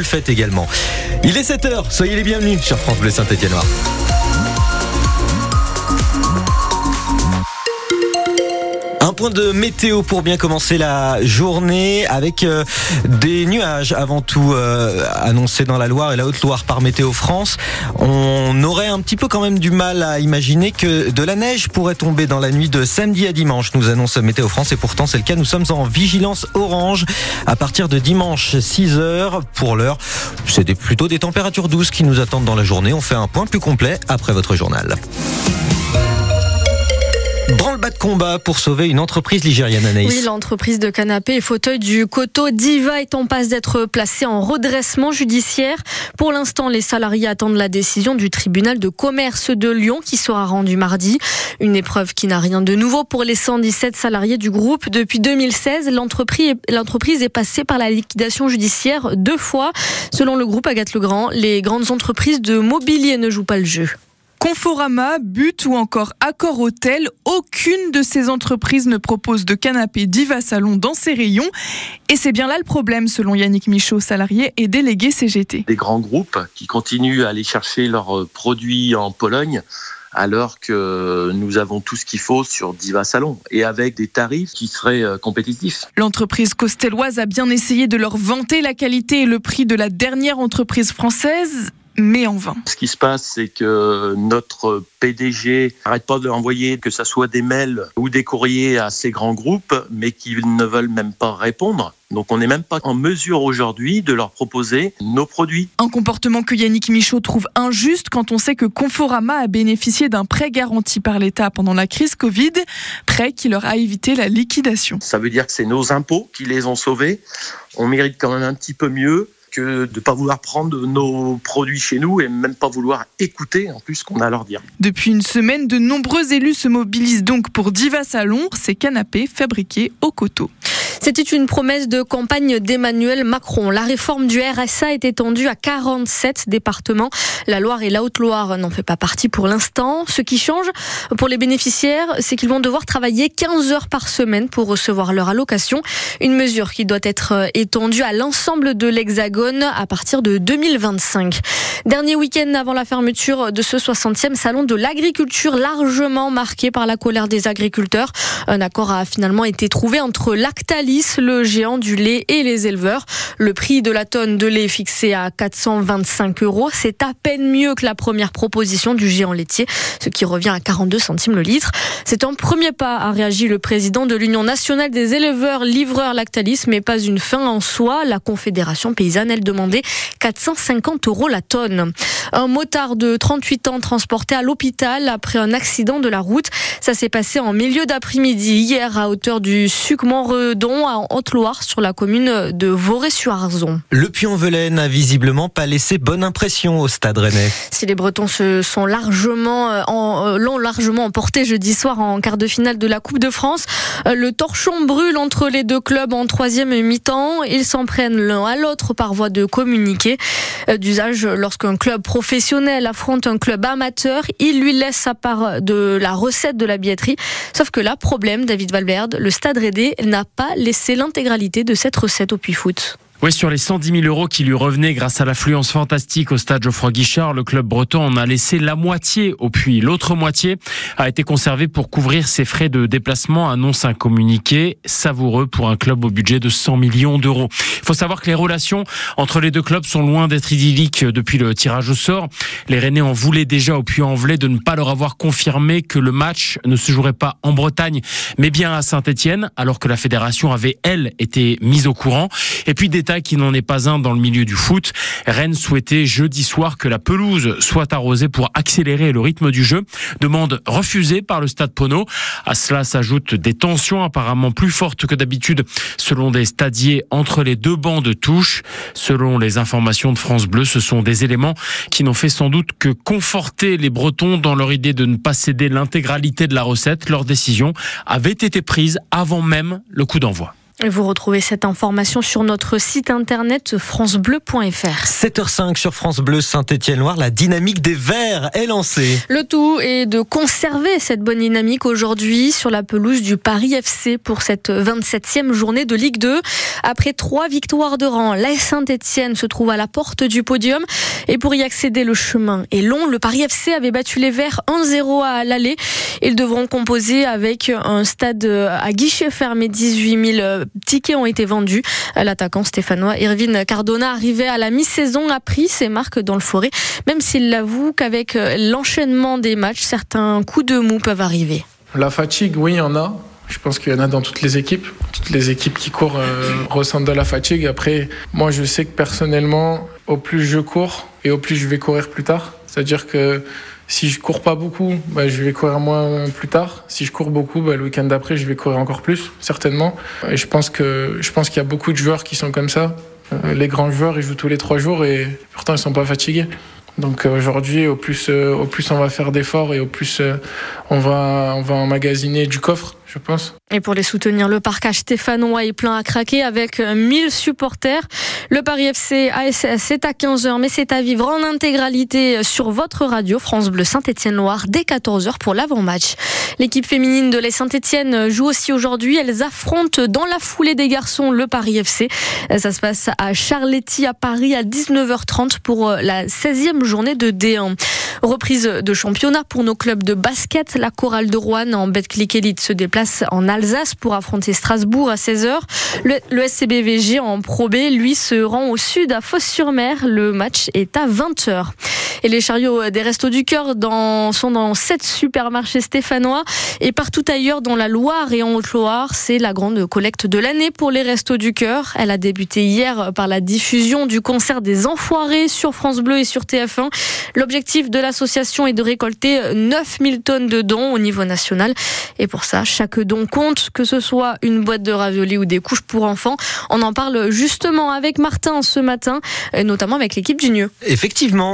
le faites également. Il est 7h, soyez les bienvenus sur France Bleu Saint-Étienne-Noir. Un point de météo pour bien commencer la journée avec euh, des nuages avant tout euh, annoncés dans la Loire et la Haute-Loire par Météo France. On aurait un petit peu quand même du mal à imaginer que de la neige pourrait tomber dans la nuit de samedi à dimanche, nous annonce Météo France et pourtant c'est le cas. Nous sommes en vigilance orange à partir de dimanche 6 heures. Pour l'heure, c'est plutôt des températures douces qui nous attendent dans la journée. On fait un point plus complet après votre journal. Branle-bas de combat pour sauver une entreprise ligérienne, Anaïs. Oui, l'entreprise de canapé et fauteuil du Coteau Diva est en passe d'être placée en redressement judiciaire. Pour l'instant, les salariés attendent la décision du tribunal de commerce de Lyon qui sera rendue mardi. Une épreuve qui n'a rien de nouveau pour les 117 salariés du groupe. Depuis 2016, l'entreprise est passée par la liquidation judiciaire deux fois. Selon le groupe Agathe Legrand, les grandes entreprises de mobilier ne jouent pas le jeu. Conforama, But ou encore Accor Hôtel, aucune de ces entreprises ne propose de canapé Diva Salon dans ses rayons. Et c'est bien là le problème, selon Yannick Michaud, salarié et délégué CGT. Des grands groupes qui continuent à aller chercher leurs produits en Pologne alors que nous avons tout ce qu'il faut sur Diva Salon et avec des tarifs qui seraient euh, compétitifs. L'entreprise costelloise a bien essayé de leur vanter la qualité et le prix de la dernière entreprise française mais en vain. Ce qui se passe, c'est que notre PDG n'arrête pas de envoyer que ce soit des mails ou des courriers à ces grands groupes, mais qui ne veulent même pas répondre. Donc on n'est même pas en mesure aujourd'hui de leur proposer nos produits. Un comportement que Yannick Michaud trouve injuste quand on sait que Conforama a bénéficié d'un prêt garanti par l'État pendant la crise Covid, prêt qui leur a évité la liquidation. Ça veut dire que c'est nos impôts qui les ont sauvés. On mérite quand même un petit peu mieux que de ne pas vouloir prendre nos produits chez nous et même pas vouloir écouter en plus ce qu'on a à leur dire. Depuis une semaine, de nombreux élus se mobilisent donc pour Diva Salon, ces canapés fabriqués au coteau. C'était une promesse de campagne d'Emmanuel Macron. La réforme du RSA est étendue à 47 départements. La Loire et la Haute-Loire n'en fait pas partie pour l'instant. Ce qui change pour les bénéficiaires, c'est qu'ils vont devoir travailler 15 heures par semaine pour recevoir leur allocation. Une mesure qui doit être étendue à l'ensemble de l'Hexagone à partir de 2025. Dernier week-end avant la fermeture de ce 60e salon de l'agriculture largement marqué par la colère des agriculteurs. Un accord a finalement été trouvé entre Le géant du lait et les éleveurs. Le prix de la tonne de lait fixé à 425 euros, c'est à peine mieux que la première proposition du géant laitier, ce qui revient à 42 centimes le litre. C'est un premier pas, a réagi le président de l'Union nationale des éleveurs livreurs Lactalis, mais pas une fin en soi. La Confédération paysanne, elle demandait 450 euros la tonne. Un motard de 38 ans transporté à l'hôpital après un accident de la route. Ça s'est passé en milieu d'après-midi hier à hauteur du Suc-Montredon en Haute-Loire, sur la commune de Voré-sur-Arzon. Le Puy-en-Velay n'a visiblement pas laissé bonne impression au Stade Rennais. Si les Bretons se sont largement, euh, euh, l'ont largement emporté jeudi soir en quart de finale de la Coupe de France, euh, le torchon brûle entre les deux clubs en troisième mi-temps. Ils s'en prennent l'un à l'autre par voie de communiqué d'usage lorsqu'un club professionnel affronte un club amateur. Il lui laisse sa part de la recette de la billetterie. Sauf que là, problème, David Valverde, le Stade Rennais n'a pas les c'est l'intégralité de cette recette au Puy-Foot. Oui, sur les 110 000 euros qui lui revenaient grâce à l'affluence fantastique au stade Geoffroy Guichard, le club breton en a laissé la moitié au puits. L'autre moitié a été conservée pour couvrir ses frais de déplacement, annonce un communiqué savoureux pour un club au budget de 100 millions d'euros. Il faut savoir que les relations entre les deux clubs sont loin d'être idylliques depuis le tirage au sort. Les Rennais en voulaient déjà au Puy-en-Velay de ne pas leur avoir confirmé que le match ne se jouerait pas en Bretagne, mais bien à Saint-Etienne, alors que la fédération avait, elle, été mise au courant. Et puis des qui n'en est pas un dans le milieu du foot. Rennes souhaitait jeudi soir que la pelouse soit arrosée pour accélérer le rythme du jeu. Demande refusée par le stade Pono. À cela s'ajoutent des tensions apparemment plus fortes que d'habitude selon des stadiers entre les deux bancs de touche. Selon les informations de France Bleu, ce sont des éléments qui n'ont fait sans doute que conforter les Bretons dans leur idée de ne pas céder l'intégralité de la recette. Leur décision avait été prise avant même le coup d'envoi. Vous retrouvez cette information sur notre site internet francebleu.fr. 7h05 sur France Bleu Saint-Étienne-Loire, la dynamique des Verts est lancée. Le tout est de conserver cette bonne dynamique aujourd'hui sur la pelouse du Paris FC pour cette 27e journée de Ligue 2. Après trois victoires de rang, la Saint-Étienne se trouve à la porte du podium et pour y accéder le chemin est long. Le Paris FC avait battu les Verts 1-0 à l'aller. Ils devront composer avec un stade à guichet fermé 18 000 tickets ont été vendus. L'attaquant stéphanois Irvine Cardona, arrivé à la mi-saison, a pris ses marques dans le forêt, même s'il l'avoue qu'avec l'enchaînement des matchs, certains coups de mou peuvent arriver. La fatigue, oui, il y en a. Je pense qu'il y en a dans toutes les équipes. Toutes les équipes qui courent euh, ressentent de la fatigue. Après, moi, je sais que personnellement, au plus je cours et au plus je vais courir plus tard. C'est-à-dire que si je cours pas beaucoup, bah, je vais courir moins plus tard. Si je cours beaucoup, bah, le week-end d'après, je vais courir encore plus, certainement. Et je pense que je pense qu'il y a beaucoup de joueurs qui sont comme ça. Euh, les grands joueurs, ils jouent tous les trois jours et pourtant ils sont pas fatigués. Donc euh, aujourd'hui, au plus, euh, au plus on va faire d'efforts et au plus on va, on va emmagasiner du coffre Et pour les soutenir, le parcage stéphanois est plein à craquer avec 1000 supporters. Le Paris FC ASS, c'est à 15h, mais c'est à vivre en intégralité sur votre radio France Bleu Saint-Étienne-Loire dès 14h pour l'avant-match. L'équipe féminine de la Saint-Étienne joue aussi aujourd'hui. Elles affrontent dans la foulée des garçons le Paris FC. Ça se passe à Charletti à Paris à 19h30 pour la 16e journée de D1. Reprise de championnat pour nos clubs de basket. La chorale de Rouen en Betclic Elite se déplace en Alsace pour affronter Strasbourg à 16h. Le, SCBVG en Pro B, lui, se rend au sud à Fos-sur-Mer. Le match est à 20h. Et les chariots des Restos du Cœur sont dans sept supermarchés stéphanois et partout ailleurs dans la Loire et en Haute-Loire. C'est la grande collecte de l'année pour les Restos du Cœur. Elle a débuté hier par la diffusion du concert des Enfoirés sur France Bleu et sur TF1. L'objectif de l'association est de récolter 9000 tonnes de dons au niveau national. Et pour ça, chaque don compte, que ce soit une boîte de raviolis ou des couches pour enfants. On en parle justement avec Martin ce matin, notamment avec l'équipe du NIeu. Effectivement.